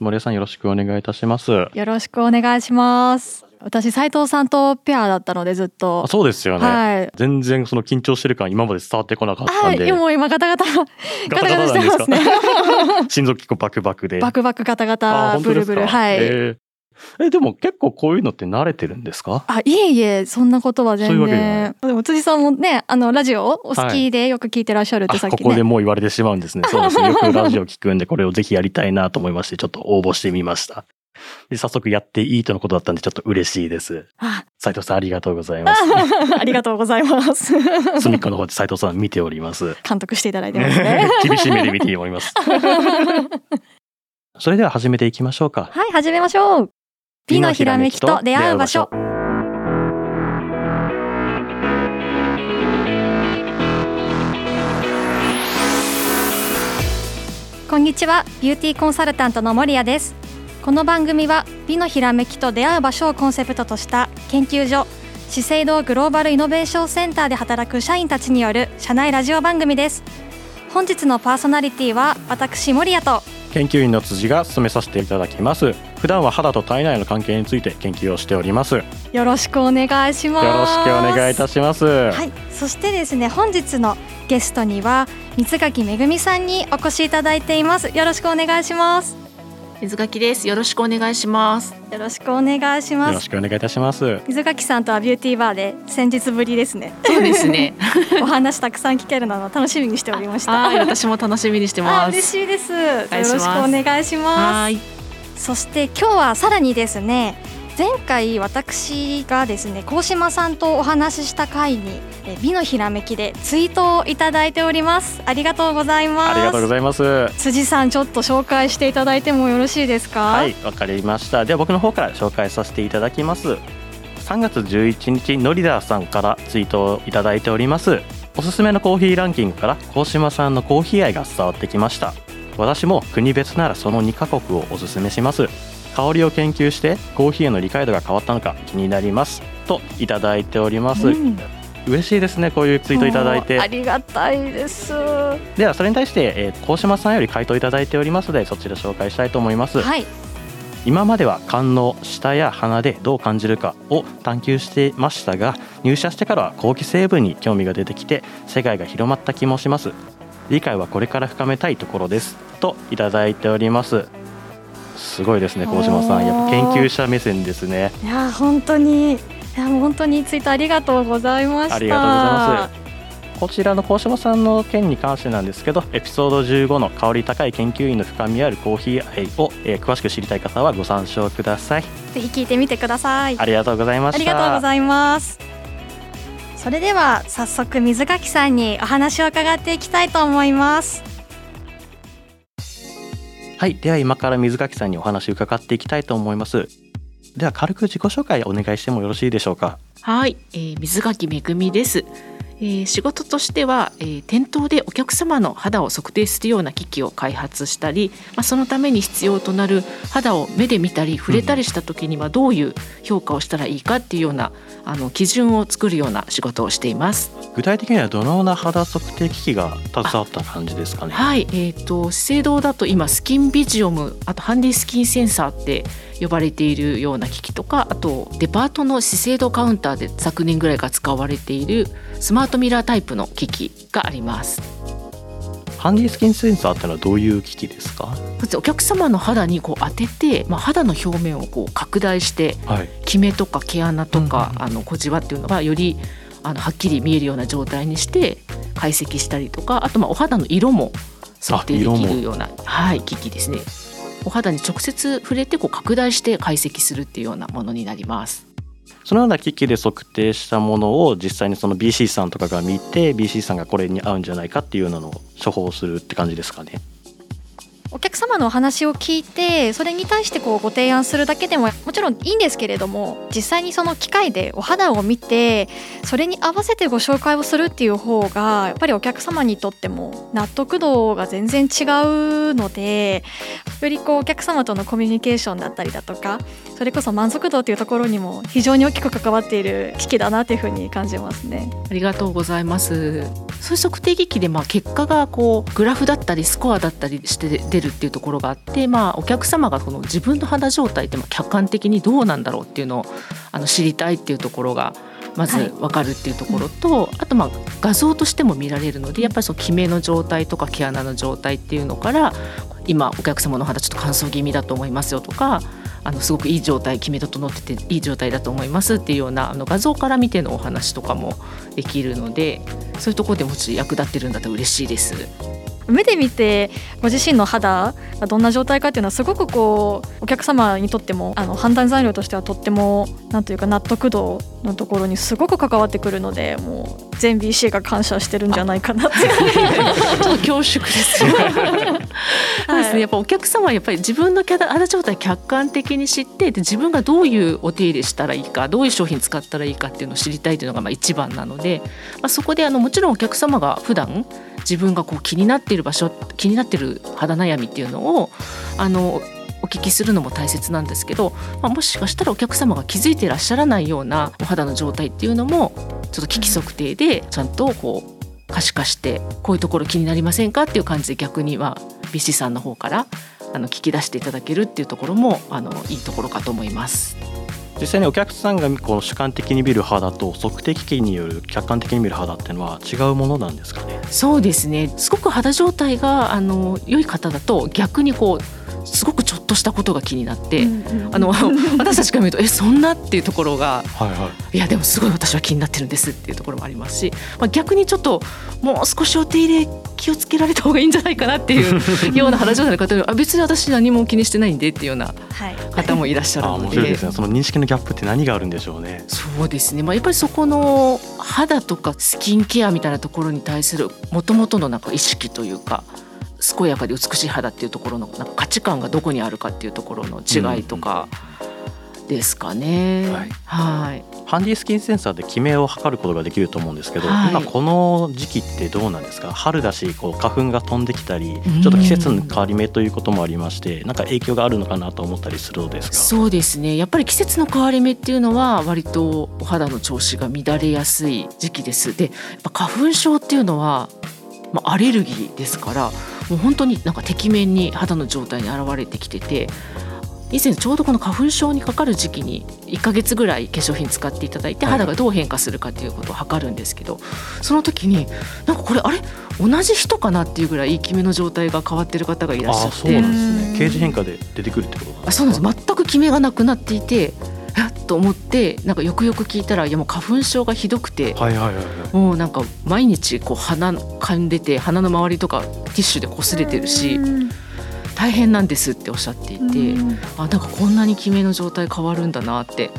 森谷さんよろしくお願いいたします。よろしくお願いします。私斉藤さんとペアだったのでずっとあ。そうですよね。はい。全然その緊張してる感今まで伝わってこなかったはい、んで。今もう今ガタガタガタガタしてますね。心臓結構バクバクで。バクバクガタガあタブルブルはい。えーえでも結構こういうのって慣れてるんですか？あいえいえそんなことは全そういうわけじゃない然でも辻さんもねあのラジオお好きでよく聞いてらっしゃるってさっきね、あここでもう言われてしまうんですね。そうですね。よくラジオ聞くんで、これをぜひやりたいなと思いまして、ちょっと応募してみました。で早速やっていいとのことだったんで、ちょっと嬉しいです。あ斉藤さんありがとうございます。ありがとうございます隅っこの方で斉藤さん見ております。監督していただいてますね 厳しい目で見ております。それでは始めていきましょうか。はい始めましょう美のひらめきと出会う場所。こんにちは。ビューティーコンサルタントの守屋です。この番組は美のひらめきと出会う場所をコンセプトとした研究所資生堂グローバルイノベーションセンターで働く社員たちによる社内ラジオ番組です。本日のパーソナリティは私守屋と研究員の辻が進めさせていただきます。普段は肌と体内の関係について研究をしております。よよろしくお願いしますろしくお願いいたします。はい、そしてですね本日のゲストには三垣めぐみさんにお越しいただいていますよろしくお願いします水垣です。よろしくお願いします。よろしくお願いしよますろしくお願いいたします。水垣さんとはビューティーバーで先日ぶりですねそうですね。お話たくさん聞けるのを楽しみにしておりました はい、私も楽しみにしてあます。嬉しいですよろしくお願いしますはい、そして今日はさらにですね前回私がですね高島さんとお話しした回にえ美のひらめきでツイートをいただいておりますありがとうございますありがとうございます。辻さんちょっと紹介していただいてもよろしいですか？はい、わかりました。では僕の方から紹介させていただきます。3月11日ノリダーさんからツイートをいただいております。おすすめのコーヒーランキングから高島さんのコーヒー愛が伝わってきました。私も国別ならその2カ国をおすすめします。香りを研究してコーヒーへの理解度が変わったのか気になります。といただいております、うん。嬉しいですねこういうツイートいただいもうあてりがたいです。はではそれに対して、えー、高島さんより回答いただいておりますのでそちら紹介したいと思います、い。今までは感能舌や鼻でどう感じるかを探求していましたが入社してからは後期成分に興味が出てきて世界が広まった気もします。理解はこれから深めたいところです。といただいておりますすごいですね高島さん。やっぱ研究者目線ですね。いや本当にいや本当にツイートありがとうございました。ありがとうございます。こちらの高島さんの件に関してなんですけどエピソード15の香り高い研究員の深みあるコーヒー愛を、えー詳しく知りたい方はご参照ください。ぜひ聞いてみてください。ありがとうございました。ありがとうございます。それでは早速水垣さんにお話を伺っていきたいと思いますはい、では今から水垣さんにお話を伺っていきたいと思います。では軽く自己紹介お願いしてもよろしいでしょうか？はい、えー水垣めぐみです。えー仕事としては、えー店頭でお客様の肌を測定するような機器を開発したり、まあ、そのために必要となる肌を目で見たり触れたりした時にはどういう評価をしたらいいかっていうようなあの基準を作るような仕事をしています。具体的にはどのような肌測定機器が携わった感じですかね？はい、えー、と資生堂だと今スキンビジオムあとハンディスキンセンサーって呼ばれているような機器とかあとデパートの資生堂カウンターで昨年ぐらいから使われているスマートミラータイプの機器があります。ハンディスキンセンサーってのはどういう機器ですか？まずお客様の肌にこう当てて、まあ、肌の表面をこう拡大してはい。キメとか毛穴とか、うんあの小じわっていうのがよりあのはっきり見えるような状態にして解析したりとかあとまあお肌の色も測定できるような、はい、機器ですね。お肌に直接触れてこう拡大して解析するっていうようなものになります。そのような機器で測定したものを実際にその BC さんとかが見て BC さんがこれに合うんじゃないかっていうのを処方するって感じですかね。お客様のお話を聞いてそれに対してこうご提案するだけでももちろんいいんですけれども実際にその機械でお肌を見てそれに合わせてご紹介をするっていう方がやっぱりお客様にとっても納得度が全然違うのでよりこうお客様とのコミュニケーションだったりだとかそれこそ満足度っていうところにも非常に大きく関わっている機器だなというふうに感じますね。ありがとうございます。そういう測定機器でまあ結果がこうグラフだったりスコアだったりして出るっていうところがあって、まあ、お客様がこの自分の肌状態ってまあ客観的にどうなんだろうっていうのをあの知りたいっていうところがまず分かるっていうところと、はい、あとまあ画像としても見られるのでやっぱりそのキメの状態とか毛穴の状態っていうのから今お客様の肌ちょっと乾燥気味だと思いますよとかあのすごくいい状態決めと整ってていい状態だと思いますっていうようなあの画像から見てのお話とかもできるのでそういうところでもし役立ってるんだったら嬉しいです。目で見てご自身の肌がどんな状態かっていうのはすごくこうお客様にとってもあの判断材料としてはとってもなんというか納得度のところにすごく関わってくるのでもう全 BC が感謝してるんじゃないかなってちょっと恐縮ですよそうですね。やっぱお客様はやっぱり自分の肌状態客観的に知ってで自分がどういうお手入れしたらいいかどういう商品使ったらいいかっていうのを知りたいというのがまあ一番なので、まあ、そこであのもちろんお客様が普段自分がこう気になっている場所気になっている肌悩みっていうのをあのお聞きするのも大切なんですけど、まあ、もしかしたらお客様が気づいていらっしゃらないようなお肌の状態っていうのもちょっと危機測定でちゃんとこう可視化してこういうところ気になりませんかっていう感じで逆には BC さんの方からあの聞き出していただけるっていうところもあのいいところかと思います。実際にお客さんがこの主観的に見る肌と測定機器による客観的に見る肌っていうのは違うものなんですかね？そうですね。すごく肌状態があの良い方だと逆にこうすごくちょっとしたことが気になって、うんうん、あの 私たちから見るとえそんなっていうところが、はいはい、いやでもすごい私は気になってるんですっていうところもありますし、まあ、逆にちょっともう少しお手入れ気をつけられた方がいいんじゃないかなっていう ような肌状態の方にあ別に私何も気にしてないんでっていうような方もいらっしゃるので、はい、面白いですね。その認識のギャップって何があるんでしょうね。そうですね、まあ、やっぱりそこの肌とかスキンケアみたいなところに対するもともとのなんか意識というか健やかで美しい肌っていうところのなんか価値観がどこにあるかっていうところの違いとかですかね。はい、はい、ハンディスキンセンサーでキメを測ることができると思うんですけど、はい、今この時期ってどうなんですか？春だしこう花粉が飛んできたりちょっと季節の変わり目ということもありましてなんか影響があるのかなと思ったりするのですか？そうですね。やっぱり季節の変わり目っていうのは割とお肌の調子が乱れやすい時期です。でやっぱ花粉症っていうのは、まあ、アレルギーですからもう本当になんかてきめんに肌の状態に現れてきてて以前ちょうどこの花粉症にかかる時期に1ヶ月ぐらい化粧品使っていただいて肌がどう変化するかっていうことを測るんですけどその時になんかこれあれ同じ人かなっていうぐらいきめの状態が変わってる方がいらっしゃって。そうなんですね。形変化で出てくるってことあそうなんです。全くきめがなくなっていてえっと思ってなんかよくよく聞いたらいやもう花粉症がひどくて、はいはいはいはい、もうなんか毎日こう鼻かんでて鼻の周りとかティッシュでこすれてるし。大変なんですっておっしゃっていて、あなんかこんなに決めの状態変わるんだなって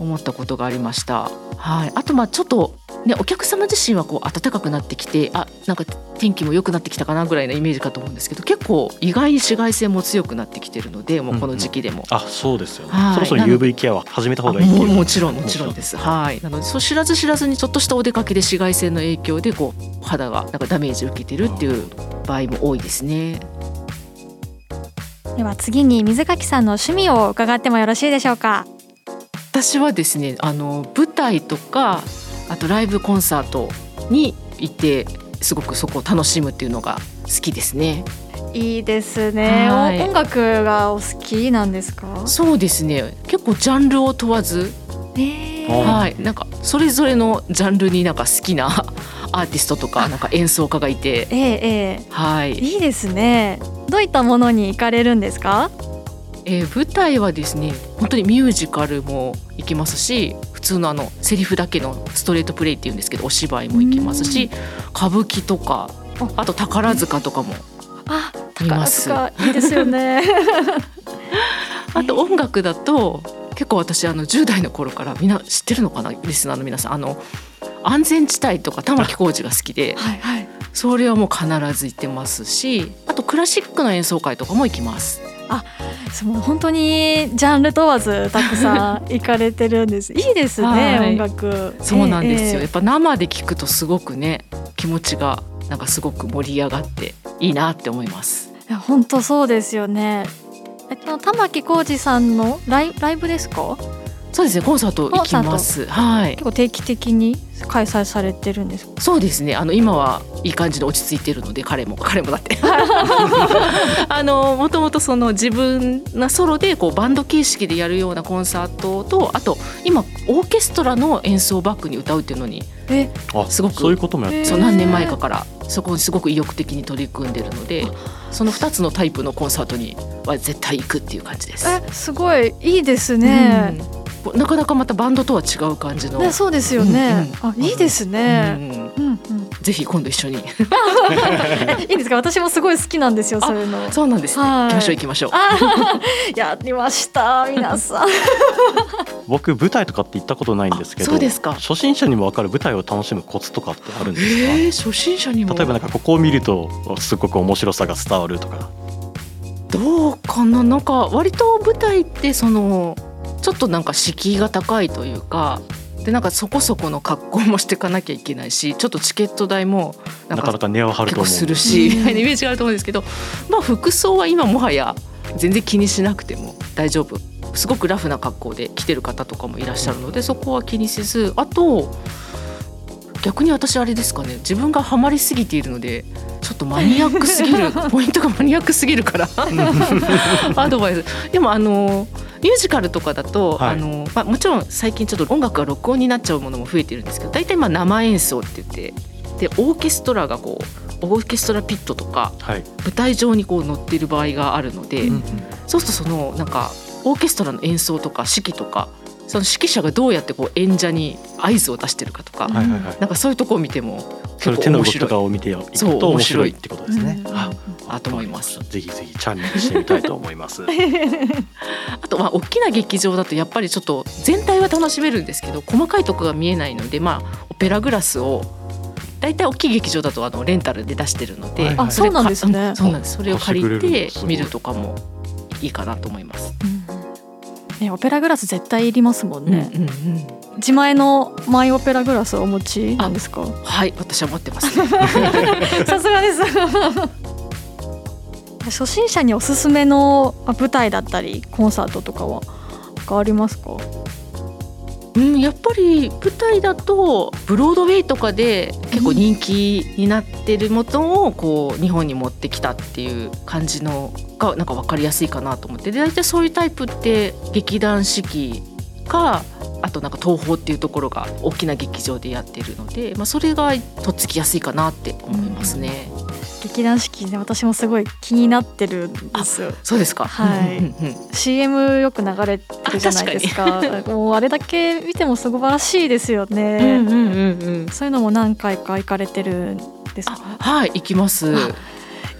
思ったことがありました。はい、あとまあちょっとね、お客様自身はこう暖かくなってきてあなんか天気も良くなってきたかなぐらいのイメージかと思うんですけど結構意外に紫外線も強くなってきてるのでもうこの時期でも、うんうん、あそうですよね、はい、そろそろ UV ケアは始めた方がいいももちろんもちろんです。はい。なのでそう知らず知らずにちょっとしたお出かけで紫外線の影響でこう肌がなんかダメージを受けてるっていう場合も多いですね。では次に水垣さんの趣味を伺ってもよろしいでしょうか？私はですねあの舞台とかあとライブコンサートに行ってすごくそこを楽しむっていうのが好きですね。いいですね、はい、音楽がお好きなんですか？そうですね。結構ジャンルを問わず、え。ー、はい。なんかそれぞれのジャンルになんか好きな アーティストとかなんか演奏家がいて、えー、えー、はい、いいですね。どういったものに行かれるんですか？えー、舞台はですね本当にミュージカルも行きますし普通のあのセリフだけのストレートプレイっていうんですけどお芝居も行きますし歌舞伎とかあ。と宝塚とかも見ます。あいいですよね。あと音楽だと結構私あの10代の頃からみんな知ってるのかなリスナーの皆さん。あの安全地帯とか玉置浩二が好きで、はいはい、それはもう必ず行ってますしあとクラシックの演奏会とかも行きます。あそう本当にジャンル問わずたくさん行かれてるんです。いいですね、はい、音楽。そうなんですよ、えー、やっぱ生で聞くとすごくね気持ちがなんかすごく盛り上がっていいなって思います。いや本当そうですよね。えっと玉置浩二さんのライライブですか？そうですねコンサート行きます。はい。結構定期的に開催されてるんですか？そうですね。あの今はいい感じで落ち着いてるので彼も 彼もだって。あのもともとその自分がソロでこうバンド形式でやるようなコンサートとあと今オーケストラの演奏をバックに歌うっていうのにえ？あすごくそういうこともやってそう何年前かからそこにすごく意欲的に取り組んでるのでその2つのタイプのコンサートには絶対行くっていう感じです。えすごい。いいですね、うんなかなかまたバンドとは違う感じの、ねそうですよね、うんあいいですね、うんうん。うん、ぜひ今度一緒に。えいいですか？私もすごい好きなんですよそういうの。そうなんですね。はい。行きましょう行きましょう。あ やりました皆さん。僕舞台とかって行ったことないんですけどあそうですか。初心者にも分かる舞台を楽しむコツとかってあるんですか、えー、初心者にも。例えばなんかここを見るとすごく面白さが伝わるとか。どうかな？なんか割と舞台ってそのちょっとなんか敷居が高いというかでなんかそこそこの格好もしていかなきゃいけないしちょっとチケット代もなかなんかなか値を張ると思う。結構するしみたいなイメージがあると思うんですけどまあ服装は今もはや全然気にしなくても大丈夫。すごくラフな格好で来てる方とかもいらっしゃるのでそこは気にせずあと逆に私あれですかね自分がハマりすぎているのでちょっとマニアックすぎる ポイントがマニアックすぎるから アドバイス。でもあのミュージカルとかだと、はい。あのまあ、もちろん最近ちょっと音楽が録音になっちゃうものも増えてるんですけど大体まあ生演奏って言ってでオーケストラがこうオーケストラピットとかはい、舞台上にこう乗っている場合があるので、うんうん。そうするとそのなんかオーケストラの演奏とか指揮とかその指揮者がどうやってこう演者に合図を出してるかとか、はいはいはい。なんかそういうところを見てもそれ手の動きとかを見ていくと面白いってことですね。うんああと思います。ぜひぜひチャレンジしてみたいと思います。あとまあ大きな劇場だとやっぱりちょっと全体は楽しめるんですけど細かいとこが見えないのでまあオペラグラスを大体大きい劇場だとあのレンタルで出してるので、はいはそうなんですねそうなんですそれを借りて見るとかもいいかなと思います。ね、オペラグラス絶対いりますもんね、うんうんうん自前のマイオペラグラスをお持ちなんですか？はい私は持ってます、ね。さすがです。初心者におすすめのあ舞台だったりコンサートとかはがありますか？うん、やっぱり舞台だとブロードウェイとかで結構人気になってるものをこう日本に持ってきたっていう感じのがなんか分かりやすいかなと思って。で大体そういうタイプって劇団四季かあとなんか東宝っていうところが大きな劇場でやってるので、まあ、それがとっつきやすいかなって思いますね。劇団四季ね私もすごい気になってるんですよ。そうですか、はい。うんうんうん CM よく流れてるじゃないですか。もうあれだけ見ても素晴らしいですよね、うんうんうんうん。そういうのも何回か行かれてるんですか？あはい行きます。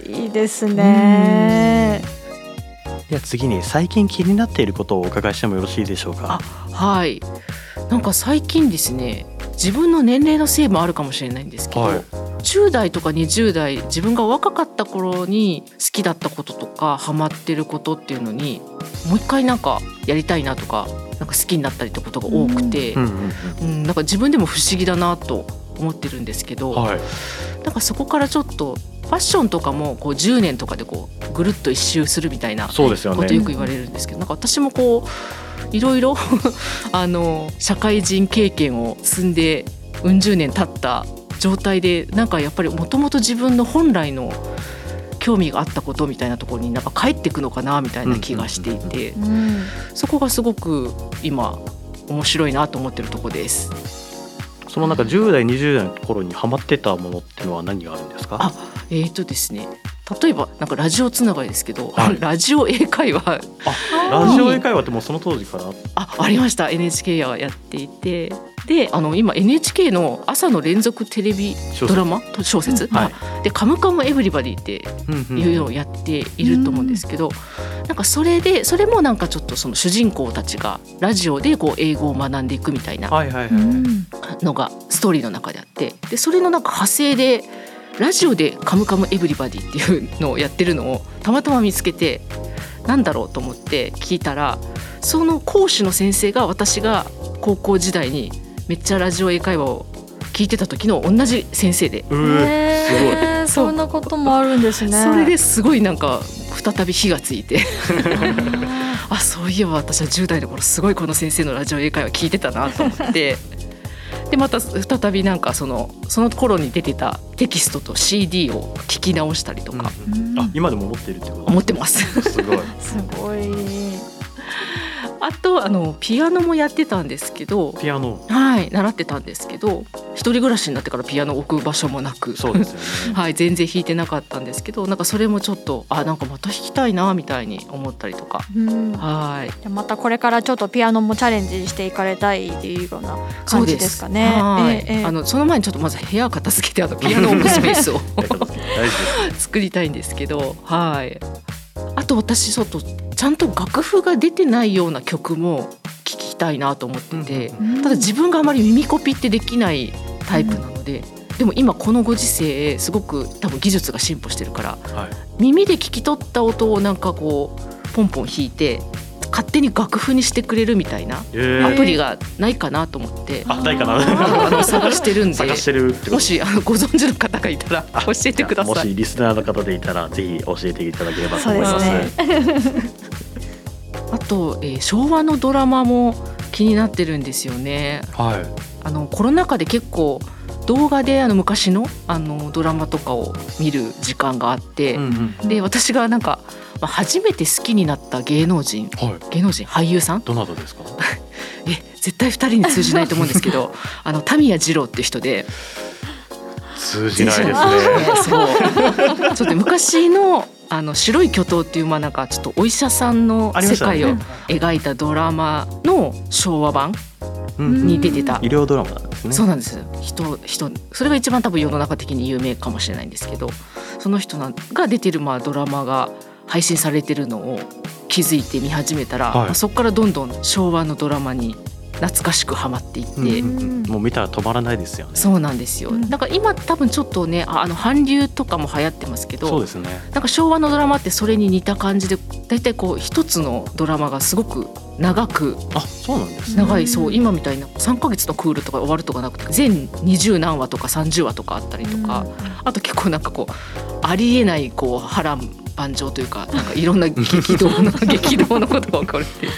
いいですねでは次に最近気になっていることをお伺いしてもよろしいでしょうか？はいなんか最近ですね自分の年齢のせいもあるかもしれないんですけど、はい10代とか20代自分が若かった頃に好きだったこととかハマってることっていうのにもう一回なんかやりたいなとかなんか好きになったりってことが多くて、うんなんか自分でも不思議だなと思ってるんですけど、うん、はい。なんかそこからちょっとファッションとかもこう10年とかでこうぐるっと一周するみたいなそうですよねことよく言われるんですけど、なんか私もこういろいろあの社会人経験を積んでうん十年経った状態でなんかやっぱりもともと自分の本来の興味があったことみたいなところになんか帰ってくのかなみたいな気がしていて、うんそこがすごく今面白いなと思ってるとこです。そのなんか10代20代の頃にハマってたものってのは何があるんですか？あえーとですね例えばなんかラジオつながりですけど、はい。ラジオ英会話。ラジオ英会話ってもうその当時から？あありました。NHK はやっていて。であの今 NHK の朝の連続テレビドラマ？と小説、はい。で「カムカムエヴリバディ」っていうのをやっていると思うんですけど、なんかそれでそれもなんかちょっとその主人公たちがラジオでこう英語を学んでいくみたいなはいはいはい。うん。のがストーリーの中であってでそれのなんか派生でラジオで「カムカムエヴリバディ」っていうのをやってるのをたまたま見つけてなんだろうと思って聞いたらその講師の先生が私が高校時代にめっちゃラジオ英会話を聞いてた時の同じ先生で、うーすごいそんなこともあるんですね。それですごいなんか再び火がついて。あそうそういえば私は10代の頃すごいこの先生のラジオ英会話聞いてたなと思ってでまた再びなんかそのその頃に出てたテキストと CD を聞き直したりとか。うん。うんあ今でも持ってるってこと？思ってます。すごい。すごい。あとあのピアノもやってたんですけど。ピアノはい習ってたんですけど一人暮らしになってからピアノ置く場所もなく。そうですよね。はい、全然弾いてなかったんですけどなんかそれもちょっとあなんかまた弾きたいなみたいに思ったりとか。うん。はい。またこれからちょっとピアノもチャレンジしていかれたいっていうような感じですかね。はい、えあのその前にちょっとまず部屋を片付けてあのピアノを置くスペースを作りたいんですけど。はい。あと私ちょっとちゃんと楽譜が出てないような曲もたいなと思ってて、うんただ自分があまり耳コピってできないタイプなので、でも今このご時世すごく多分技術が進歩してるからはい。耳で聞き取った音をなんかこうポンポン弾いて勝手に楽譜にしてくれるみたいなえー。アプリがないかなと思って、あないかな。あの探してるんで探してるってこと。もしあのご存知の方がいたらあ教えてください。もしリスナーの方でいたらぜひ教えていただければと思います。すね。あと、えー昭和のドラマも気になってるんですよね。はい。あのコロナ禍で結構動画であの昔のあのドラマとかを見る時間があって、うんうんで私がなんか、まあ、初めて好きになった芸能人はい。芸能人俳優さん？どなたですか？え絶対2人に通じないと思うんですけど あのタミヤ二郎って人で。通じないですね。そう。ちょっと昔のあの白い巨頭っていうまあなんかちょっとお医者さんの世界を描いたドラマの昭和版うん。に出てた、医療ドラマなんですね。そうなんです。人人それが一番多分世の中的に有名かもしれないんですけどその人が出てるまあドラマが配信されてるのを気づいて見始めたら、はい。まあそこからどんどん昭和のドラマに懐かしくハマっていって。うんもう見たら止まらないですよね。そうなんですよ、うん。だから今多分ちょっとねああの韓流とかも流行ってますけどそうですね。なんか昭和のドラマってそれに似た感じで大体こう一つのドラマがすごく長くあそうなんですね。長い、うんそう今みたいな3ヶ月のクールとか終わるとかなくて全20何話とか30話とかあったりとか、あと結構なんかこうありえないこう波乱万丈というかなんかいろんな激 動の 激動のことが起こるっていう。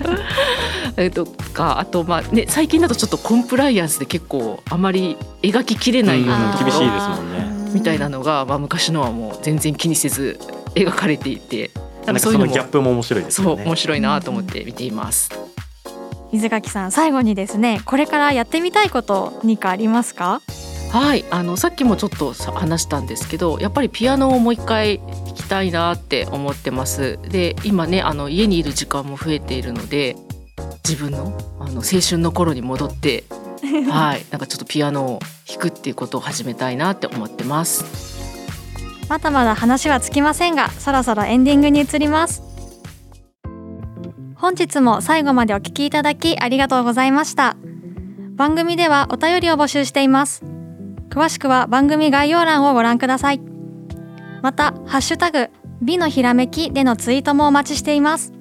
えっとかあとまあね最近だとちょっとコンプライアンスで結構あまり描ききれないよううんな厳しいですもんねみたいなのが、まあ、昔のはもう全然気にせず描かれていてなんかそのギャップも面白いですそう面白いなと思って見ています。水垣さん最後にですねこれからやってみたいこと何かありますか？はいあのさっきもちょっとさ話したんですけどやっぱりピアノをもう一回弾きたいなって思ってます。で今ねあの家にいる時間も増えているので自分のあの青春の頃に戻って はいなんかちょっとピアノを弾くっていうことを始めたいなって思ってます。まだまだ話はつきませんがそろそろエンディングに移ります。本日も最後までお聞きいただきありがとうございました。番組ではお便りを募集しています。詳しくは番組概要欄をご覧くださいまたハッシュタグ美のひらめきでのツイートもお待ちしています。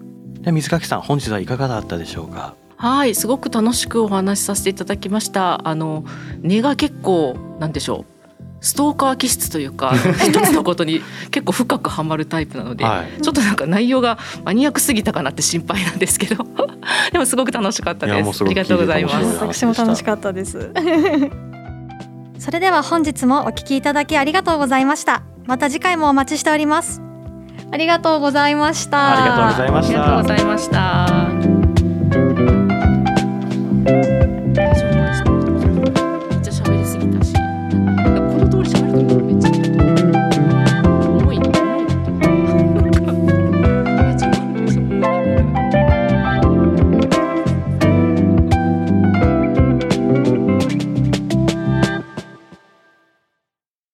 で水垣さん本日はいかがだったでしょうか？はいすごく楽しくお話しさせていただきました。あの根が結構なんでしょうストーカー気質というか 一つのことに結構深くはまるタイプなので、はい。ちょっとなんか内容がマニアックすぎたかなって心配なんですけど でもすごく楽しかったです。ありがとうございます。私も楽しかったです。それでは本日もお聞きいただきありがとうございましたまた次回もお待ちしております。ありがとうございました。ありがとうございました。ありがとうございました